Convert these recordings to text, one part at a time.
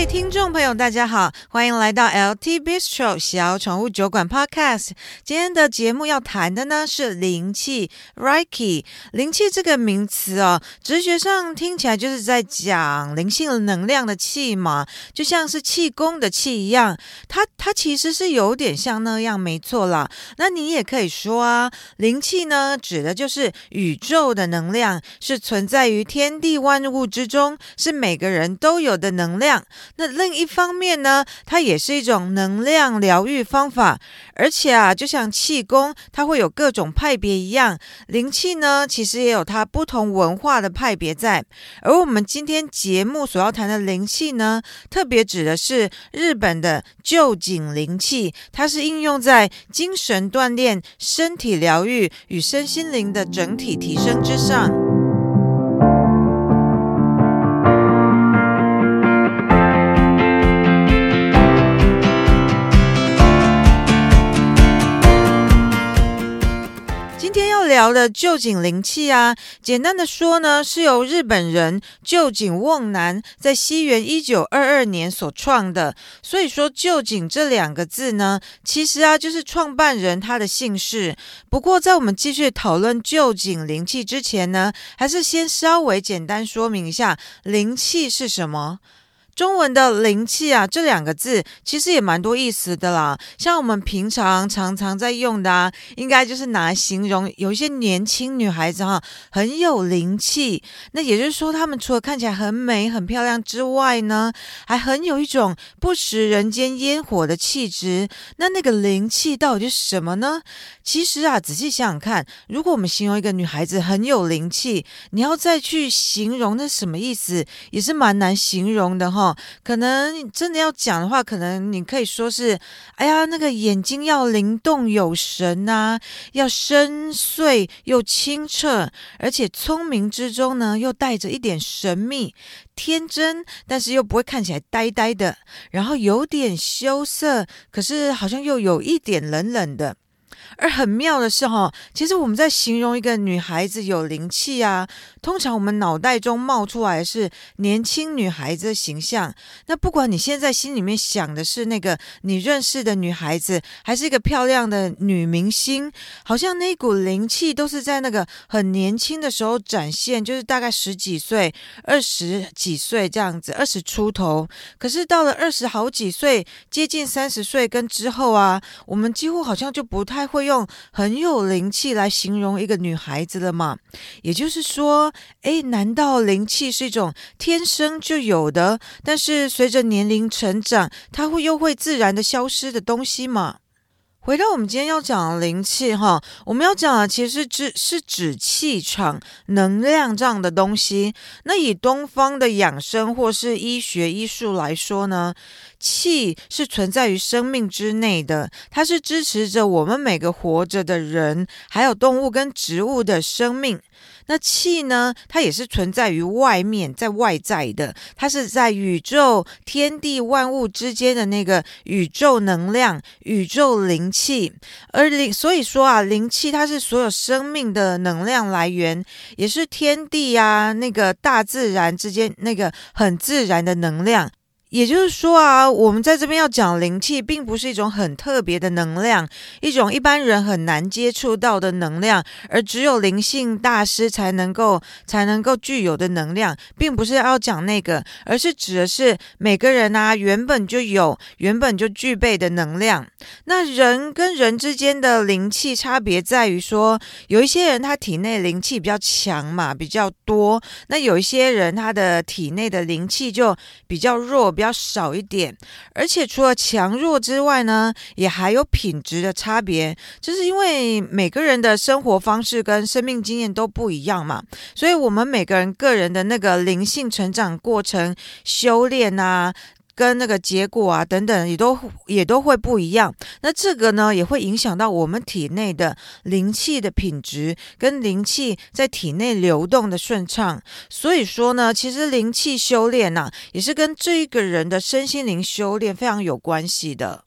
位听众朋友，大家好，欢迎来到 LT Bistro 小宠物酒馆 Podcast。今天的节目要谈的呢是灵气 Reiki。灵气这个名词哦，直觉上听起来就是在讲灵性能量的气嘛，就像是气功的气一样。它它其实是有点像那样，没错啦。那你也可以说啊，灵气呢指的就是宇宙的能量，是存在于天地万物之中，是每个人都有的能量。那另一方面呢，它也是一种能量疗愈方法，而且啊，就像气功，它会有各种派别一样，灵气呢，其实也有它不同文化的派别在。而我们今天节目所要谈的灵气呢，特别指的是日本的旧井灵气，它是应用在精神锻炼、身体疗愈与身心灵的整体提升之上。聊的旧井灵气啊，简单的说呢，是由日本人旧井瓮男在西元一九二二年所创的。所以说旧井这两个字呢，其实啊就是创办人他的姓氏。不过在我们继续讨论旧井灵气之前呢，还是先稍微简单说明一下灵气是什么。中文的灵气啊，这两个字其实也蛮多意思的啦。像我们平常常常在用的啊，应该就是拿来形容有一些年轻女孩子哈，很有灵气。那也就是说，她们除了看起来很美、很漂亮之外呢，还很有一种不食人间烟火的气质。那那个灵气到底是什么呢？其实啊，仔细想想看，如果我们形容一个女孩子很有灵气，你要再去形容那什么意思，也是蛮难形容的哈。可能真的要讲的话，可能你可以说是，哎呀，那个眼睛要灵动有神呐，要深邃又清澈，而且聪明之中呢，又带着一点神秘、天真，但是又不会看起来呆呆的，然后有点羞涩，可是好像又有一点冷冷的。而很妙的是哈，其实我们在形容一个女孩子有灵气啊，通常我们脑袋中冒出来是年轻女孩子的形象。那不管你现在心里面想的是那个你认识的女孩子，还是一个漂亮的女明星，好像那股灵气都是在那个很年轻的时候展现，就是大概十几岁、二十几岁这样子，二十出头。可是到了二十好几岁，接近三十岁跟之后啊，我们几乎好像就不太会。会用很有灵气来形容一个女孩子了吗？也就是说，诶，难道灵气是一种天生就有的，但是随着年龄成长，它会又会自然的消失的东西吗？回到我们今天要讲的灵气哈，我们要讲的其实是指是指气场、能量这样的东西。那以东方的养生或是医学医术来说呢，气是存在于生命之内的，它是支持着我们每个活着的人，还有动物跟植物的生命。那气呢，它也是存在于外面，在外在的，它是在宇宙天地万物之间的那个宇宙能量、宇宙灵气。而灵，所以说啊，灵气它是所有生命的能量来源，也是天地啊，那个大自然之间那个很自然的能量。也就是说啊，我们在这边要讲灵气，并不是一种很特别的能量，一种一般人很难接触到的能量，而只有灵性大师才能够才能够具有的能量，并不是要讲那个，而是指的是每个人啊原本就有、原本就具备的能量。那人跟人之间的灵气差别在于说，有一些人他体内灵气比较强嘛，比较多；那有一些人他的体内的灵气就比较弱。比较少一点，而且除了强弱之外呢，也还有品质的差别。就是因为每个人的生活方式跟生命经验都不一样嘛，所以我们每个人个人的那个灵性成长过程、修炼啊。跟那个结果啊等等也都也都会不一样，那这个呢也会影响到我们体内的灵气的品质，跟灵气在体内流动的顺畅。所以说呢，其实灵气修炼呐、也是跟这一个人的身心灵修炼非常有关系的。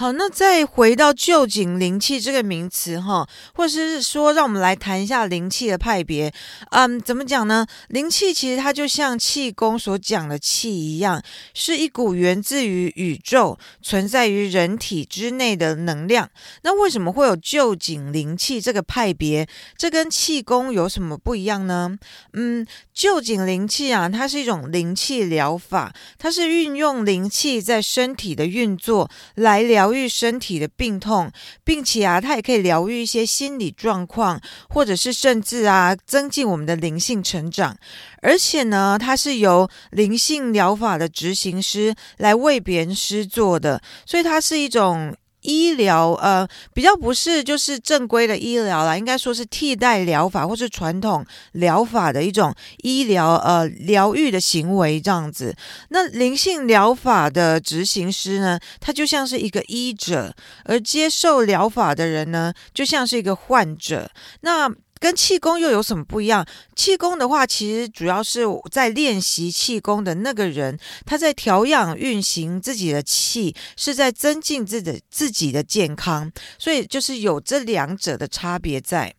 好，那再回到旧井灵气这个名词哈，或者是说，让我们来谈一下灵气的派别。嗯，怎么讲呢？灵气其实它就像气功所讲的气一样，是一股源自于宇宙、存在于人体之内的能量。那为什么会有旧井灵气这个派别？这跟气功有什么不一样呢？嗯，旧井灵气啊，它是一种灵气疗法，它是运用灵气在身体的运作来疗。疗愈身体的病痛，并且啊，它也可以疗愈一些心理状况，或者是甚至啊，增进我们的灵性成长。而且呢，它是由灵性疗法的执行师来为别人施做的，所以它是一种。医疗呃，比较不是就是正规的医疗啦，应该说是替代疗法或是传统疗法的一种医疗呃疗愈的行为这样子。那灵性疗法的执行师呢，他就像是一个医者，而接受疗法的人呢，就像是一个患者。那跟气功又有什么不一样？气功的话，其实主要是在练习气功的那个人，他在调养运行自己的气，是在增进自己自己的健康，所以就是有这两者的差别在。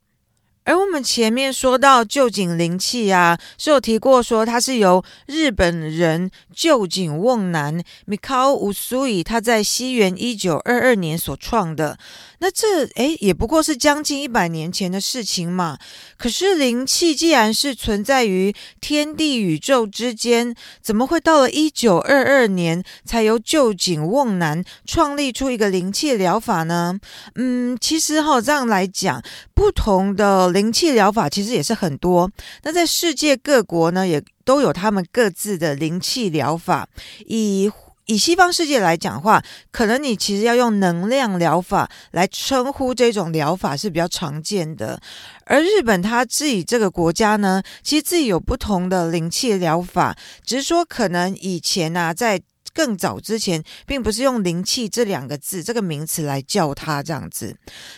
而我们前面说到旧井灵气啊，是有提过说它是由日本人旧井瓮男 Mikao Usui 他在西元一九二二年所创的。那这诶也不过是将近一百年前的事情嘛。可是灵气既然是存在于天地宇宙之间，怎么会到了一九二二年才由旧井瓮男创立出一个灵气疗法呢？嗯，其实哈这样来讲，不同的灵气疗法其实也是很多。那在世界各国呢，也都有他们各自的灵气疗法。以以西方世界来讲话，可能你其实要用能量疗法来称呼这种疗法是比较常见的。而日本它自己这个国家呢，其实自己有不同的灵气疗法，只是说可能以前啊，在更早之前，并不是用灵气这两个字这个名词来叫它这样子。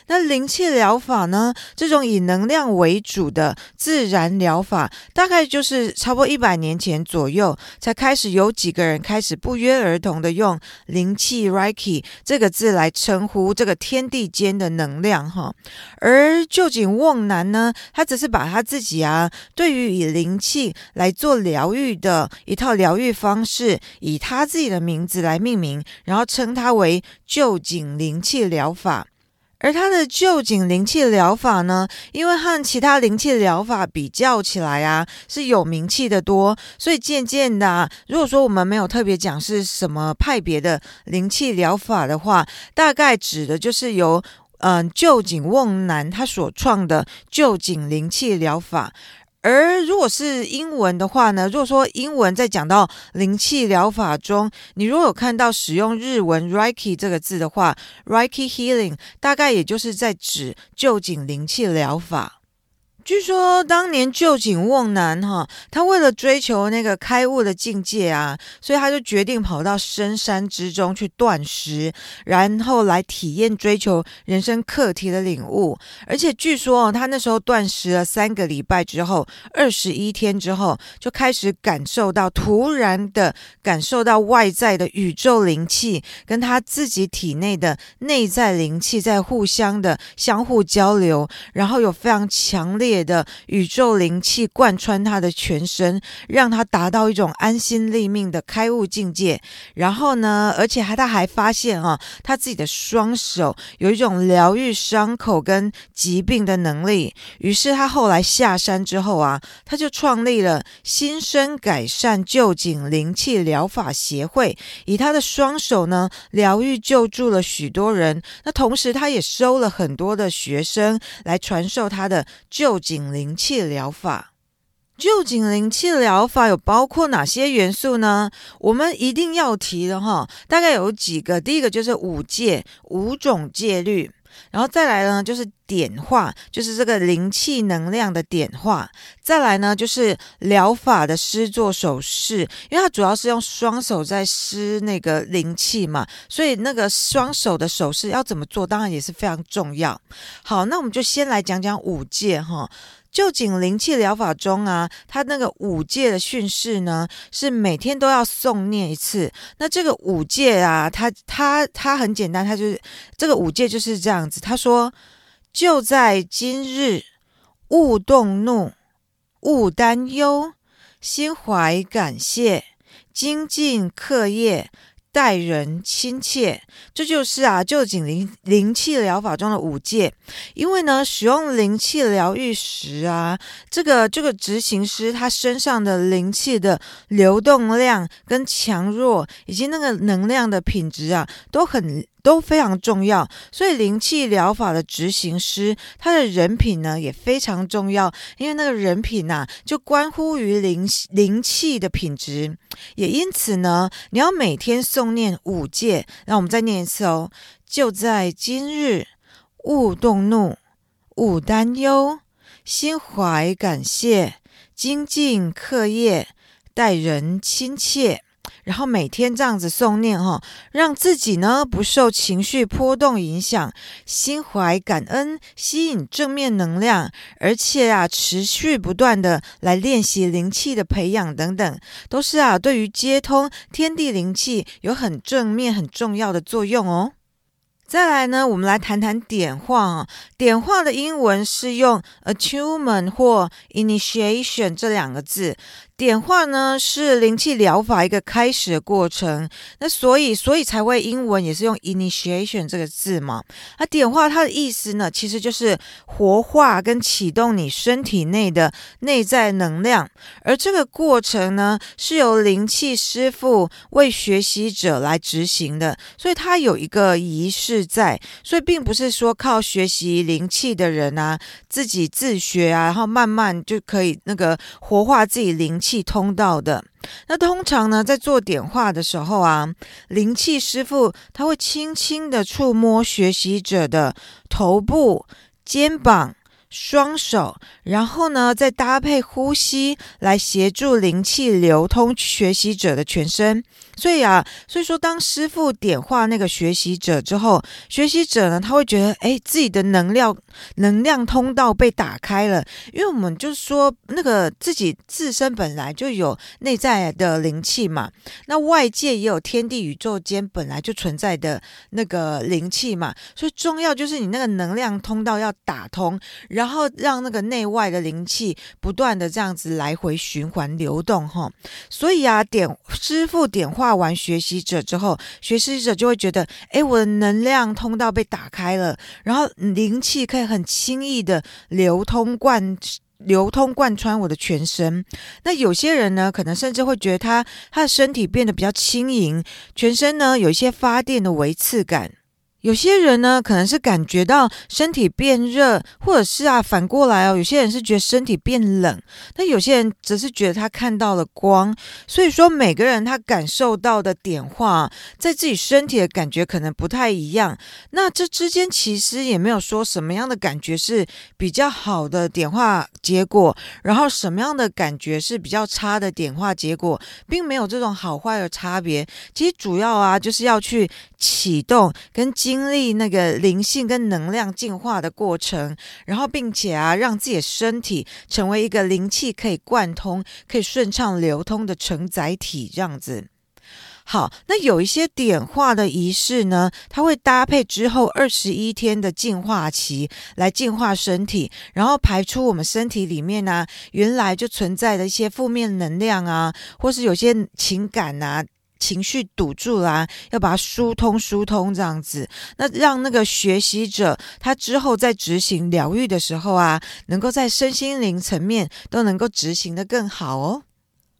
那灵气疗法呢，这种以能量为主的自然疗法，大概就是差不多一百年前左右，才开始有几个人开始不约而同的用灵气 Reiki 这个字来称呼这个天地间的能量哈。而旧井瓮男呢，他只是把他自己啊，对于以灵气来做疗愈的一套疗愈方式，以他自己。的名字来命名，然后称它为旧井灵气疗法。而它的旧井灵气疗法呢，因为和其他灵气疗法比较起来啊，是有名气的多，所以渐渐的啊，如果说我们没有特别讲是什么派别的灵气疗法的话，大概指的就是由嗯旧井瓮男他所创的旧井灵气疗法。而如果是英文的话呢，如果说英文在讲到灵气疗法中，你如果有看到使用日文 Reiki 这个字的话，Reiki Healing 大概也就是在指臼井灵气疗法。据说当年旧景瓮男哈，他为了追求那个开悟的境界啊，所以他就决定跑到深山之中去断食，然后来体验追求人生课题的领悟。而且据说他那时候断食了三个礼拜之后，二十一天之后，就开始感受到突然的感受到外在的宇宙灵气跟他自己体内的内在灵气在互相的相互交流，然后有非常强烈。的宇宙灵气贯穿他的全身，让他达到一种安心立命的开悟境界。然后呢，而且还他还发现啊，他自己的双手有一种疗愈伤口跟疾病的能力。于是他后来下山之后啊，他就创立了新生改善臼井灵气疗法协会，以他的双手呢疗愈救助了许多人。那同时他也收了很多的学生来传授他的救紧灵气疗法，就景灵气疗法有包括哪些元素呢？我们一定要提的哈，大概有几个。第一个就是五戒，五种戒律，然后再来呢就是点化，就是这个灵气能量的点化。再来呢，就是疗法的施作手势，因为它主要是用双手在施那个灵气嘛，所以那个双手的手势要怎么做，当然也是非常重要。好，那我们就先来讲讲五戒哈。臼井灵气疗法中啊，它那个五戒的训示呢，是每天都要诵念一次。那这个五戒啊，它它它很简单，它就是这个五戒就是这样子。他说：就在今日，勿动怒，勿担忧，心怀感谢，精进课业。待人亲切，这就是啊，臼井灵灵气疗法中的五戒。因为呢，使用灵气疗愈时啊，这个这个执行师他身上的灵气的流动量跟强弱，以及那个能量的品质啊，都很。都非常重要，所以灵气疗法的执行师，他的人品呢也非常重要，因为那个人品呐、就关乎于灵灵气的品质，也因此呢，你要每天诵念五戒，让我们再念一次哦，就在今日，勿动怒，勿担忧，心怀感谢，精进课业，待人亲切。然后每天这样子诵念哈，让自己呢不受情绪波动影响，心怀感恩，吸引正面能量，而且啊持续不断的来练习灵气的培养等等，都是啊对于接通天地灵气有很正面很重要的作用哦。再来呢，我们来谈谈点化啊。点化的英文是用 attunement 或 initiation 这两个字。点化呢是灵气疗法一个开始的过程，那所以所以才会英文也是用 initiation 这个字嘛。那点化它的意思呢，其实就是活化跟启动你身体内的内在能量，而这个过程呢是由灵气师傅为学习者来执行的，所以它有一个仪式在，所以并不是说靠学习灵气的人啊自己自学啊，然后慢慢就可以那个活化自己灵气。气通道的，那通常呢，在做点化的时候啊，灵气师傅他会轻轻的触摸学习者的头部、肩膀。双手，然后呢，再搭配呼吸来协助灵气流通学习者的全身。所以啊，所以说，当师傅点化那个学习者之后，学习者呢，他会觉得，哎，自己的能量能量通道被打开了。因为我们就是说，那个自己自身本来就有内在的灵气嘛，那外界也有天地宇宙间本来就存在的那个灵气嘛，所以重要就是你那个能量通道要打通，然然后让那个内外的灵气不断的这样子来回循环流动哈，所以啊，点师傅点化完学习者之后，学习者就会觉得，哎，我的能量通道被打开了，然后灵气可以很轻易的流通贯流通贯穿我的全身。那有些人呢，可能甚至会觉得他他的身体变得比较轻盈，全身呢有一些发电的微刺感。有些人呢，可能是感觉到身体变热，或者是啊反过来哦，有些人是觉得身体变冷，那有些人则是觉得他看到了光。所以说，每个人他感受到的点化，在自己身体的感觉可能不太一样。那这之间其实也没有说什么样的感觉是比较好的点化结果，然后什么样的感觉是比较差的点化结果，并没有这种好坏的差别。其实主要啊，就是要去启动跟经。经历那个灵性跟能量进化的过程，然后并且啊，让自己的身体成为一个灵气可以贯通、可以顺畅流通的承载体，这样子。好，那有一些点化的仪式呢，它会搭配之后二十一天的净化期来净化身体，然后排出我们身体里面呢、原来就存在的一些负面能量啊，或是有些情感啊。情绪堵住啦、要把它疏通疏通这样子，那让那个学习者他之后在执行疗愈的时候啊，能够在身心灵层面都能够执行的更好哦。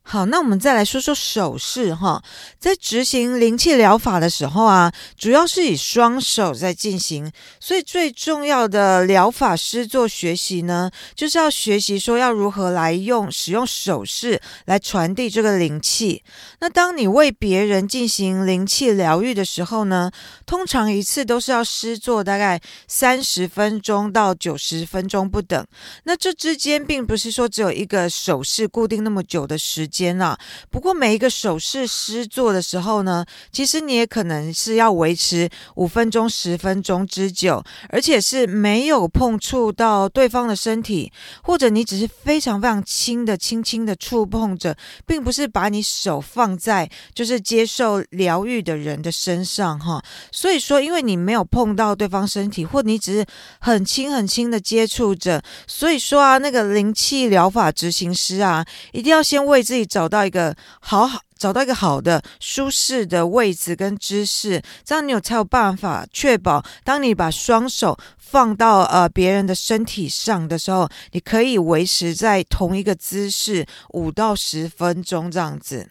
好，那我们再来说说手势哈。在执行灵气疗法的时候啊，主要是以双手在进行，所以最重要的疗法师做学习呢，就是要学习说要如何来用使用手势来传递这个灵气。那当你为别人进行灵气疗愈的时候呢，通常一次都是要施作大概三十分钟到九十分钟不等。那这之间并不是说只有一个手势固定那么久的时间。间啊，不过每一个手势施做的时候呢，其实你也可能是要维持五分钟、十分钟之久，而且是没有碰触到对方的身体，或者你只是非常非常轻的、轻轻的触碰着，并不是把你手放在就是接受疗愈的人的身上哈。所以说，因为你没有碰到对方身体，或你只是很轻很轻的接触着，所以说啊，那个灵气疗法执行师啊，一定要先为自己。找到一个好好找到一个好的舒适的位置跟姿势，这样你有才有办法确保，当你把双手放到呃别人的身体上的时候，你可以维持在同一个姿势五到十分钟这样子。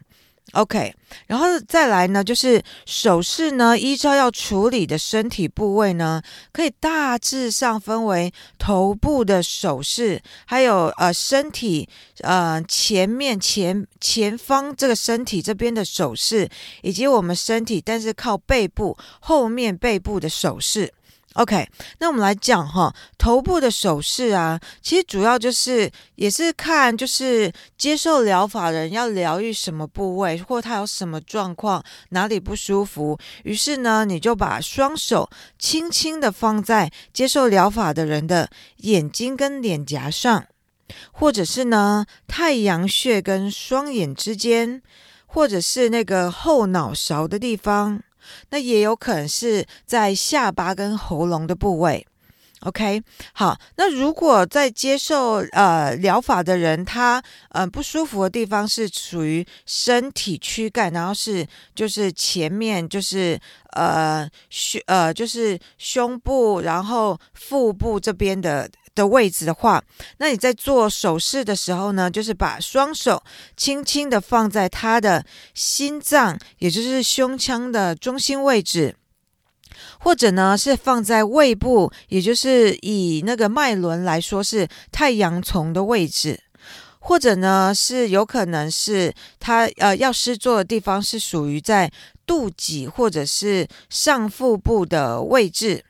OK，然后再来呢，就是手势呢，依照要处理的身体部位呢，可以大致上分为头部的手势，还有呃身体呃前面前前方这个身体这边的手势，以及我们身体但是靠背部后面背部的手势。OK，那我们来讲哈，头部的手势啊，其实主要就是也是看就是接受疗法的人要疗愈什么部位，或他有什么状况，哪里不舒服，于是呢，你就把双手轻轻的放在接受疗法的人的眼睛跟脸颊上，或者是呢太阳穴跟双眼之间，或者是那个后脑勺的地方。那也有可能是在下巴跟喉咙的部位。，OK，好。那如果在接受呃疗法的人，他呃不舒服的地方是属于身体躯干，然后是就是前面就是呃胸呃就是胸部，然后腹部这边的。的位置的话，那你在做手势的时候呢，就是把双手轻轻的放在他的心脏，也就是胸腔的中心位置，或者呢是放在胃部，也就是以那个脉轮来说是太阳丛的位置，或者呢是有可能是他呃要施作的地方是属于在肚脐或者是上腹部的位置，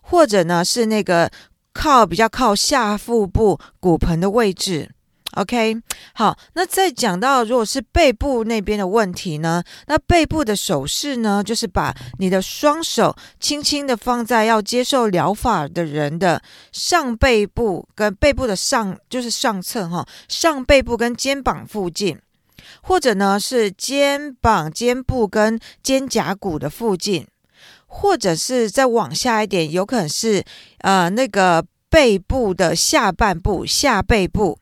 或者呢是那个。靠比较靠下腹部骨盆的位置，OK，好，那再讲到如果是背部那边的问题呢，那背部的手势呢，就是把你的双手轻轻的放在要接受疗法的人的上背部跟背部的上，就是上侧哈，上背部跟肩膀附近，或者呢是肩膀、肩部跟肩胛骨的附近。或者是再往下一点，有可能是呃那个背部的下半部、下背部。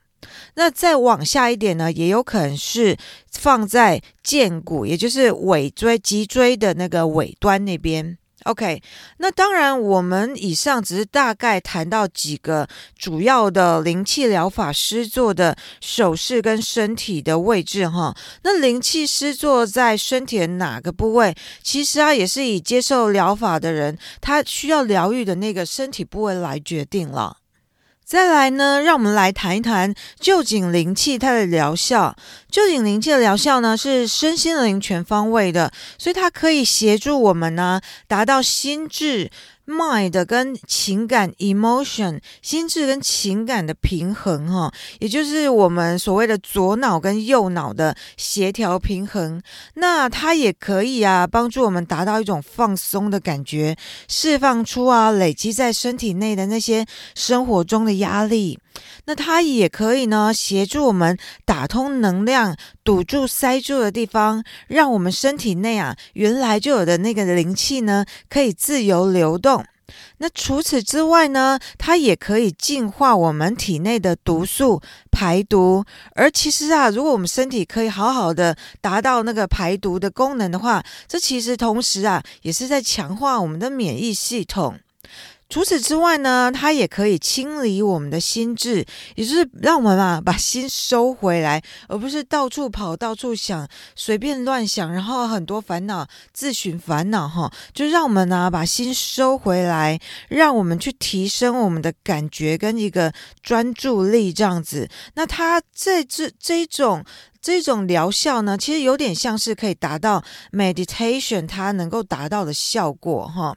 那再往下一点呢，也有可能是放在剑骨，也就是尾椎、脊椎的那个尾端那边。OK，那当然，我们以上只是大概谈到几个主要的灵气疗法师做的手势跟身体的位置哈。那灵气施作在身体的哪个部位？其实啊，也是以接受疗法的人他需要疗愈的那个身体部位来决定了。再来呢，让我们来谈一谈旧井灵气它的疗效。旧井灵气的疗效呢，是身心灵全方位的，所以它可以协助我们呢，达到心智。Mind 跟情感 emotion 心智跟情感的平衡哈，也就是我们所谓的左脑跟右脑的协调平衡。那它也可以啊，帮助我们达到一种放松的感觉，释放出啊累积在身体内的那些生活中的压力。那它也可以呢，协助我们打通能量，堵住塞住的地方，让我们身体内啊原来就有的那个灵气呢，可以自由流动。那除此之外呢，它也可以净化我们体内的毒素，排毒。而其实啊，如果我们身体可以好好的达到那个排毒的功能的话，这其实同时啊，也是在强化我们的免疫系统。除此之外呢，它也可以清理我们的心智，也就是让我们啊把心收回来，而不是到处跑、到处想、随便乱想，然后很多烦恼自寻烦恼哈。就让我们呢把心收回来，让我们去提升我们的感觉跟一个专注力这样子。那它这这这种这种疗效呢，其实有点像是可以达到 meditation 它能够达到的效果哈。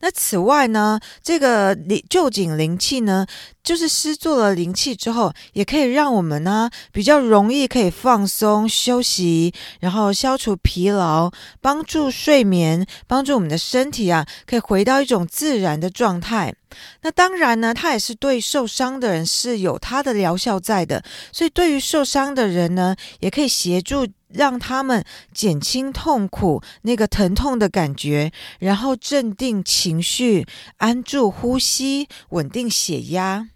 那此外呢，这个灵旧井灵气呢，就是施作了灵气之后，也可以让我们呢比较容易可以放松休息，然后消除疲劳，帮助睡眠，帮助我们的身体啊，可以回到一种自然的状态。那当然呢，它也是对受伤的人是有它的疗效在的，所以对于受伤的人呢，也可以协助。让他们减轻痛苦，那个疼痛的感觉，然后镇定情绪，安住呼吸，稳定血压。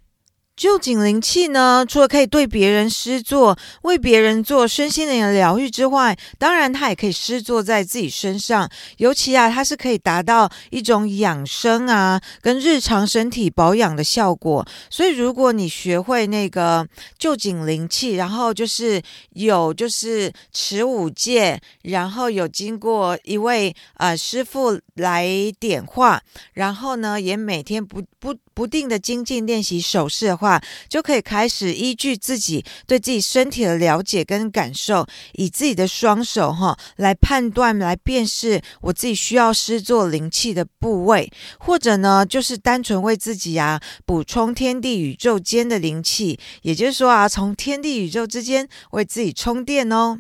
臼井灵气呢，除了可以对别人施作，为别人做身心灵的疗愈之外，当然它也可以施作在自己身上。尤其啊，它是可以达到一种养生啊，跟日常身体保养的效果。所以，如果你学会那个臼井灵气，然后就是有就是持五戒，然后有经过一位呃师傅来点化，然后呢，也每天不不。不定的精进练习手势的话，就可以开始依据自己对自己身体的了解跟感受，以自己的双手哈来判断、来辨识我自己需要施作灵气的部位，或者呢，就是单纯为自己啊补充天地宇宙间的灵气，也就是说啊，从天地宇宙之间为自己充电哦。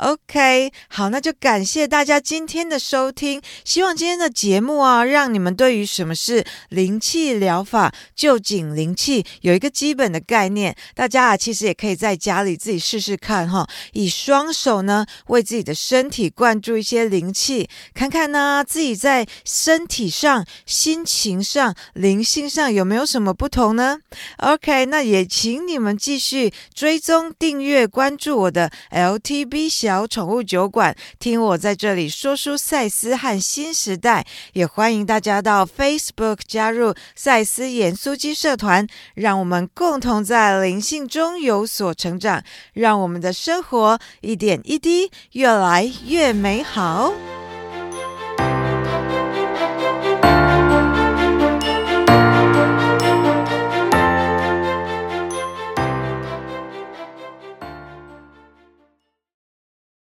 OK，好，那就感谢大家今天的收听，希望今天的节目啊，让你们对于什么是灵气疗法。就井灵气有一个基本的概念，大家啊其实也可以在家里自己试试看哈，以双手呢为自己的身体灌注一些灵气，看看呢自己在身体上、心情上、灵性上有没有什么不同呢？OK，那也请你们继续追踪、订阅、关注我的 LTB 小宠物酒馆，听我在这里说书赛斯和新时代，也欢迎大家到 Facebook 加入赛斯演苏基社团，让我们共同在灵性中有所成长，让我们的生活一点一滴越来越美好。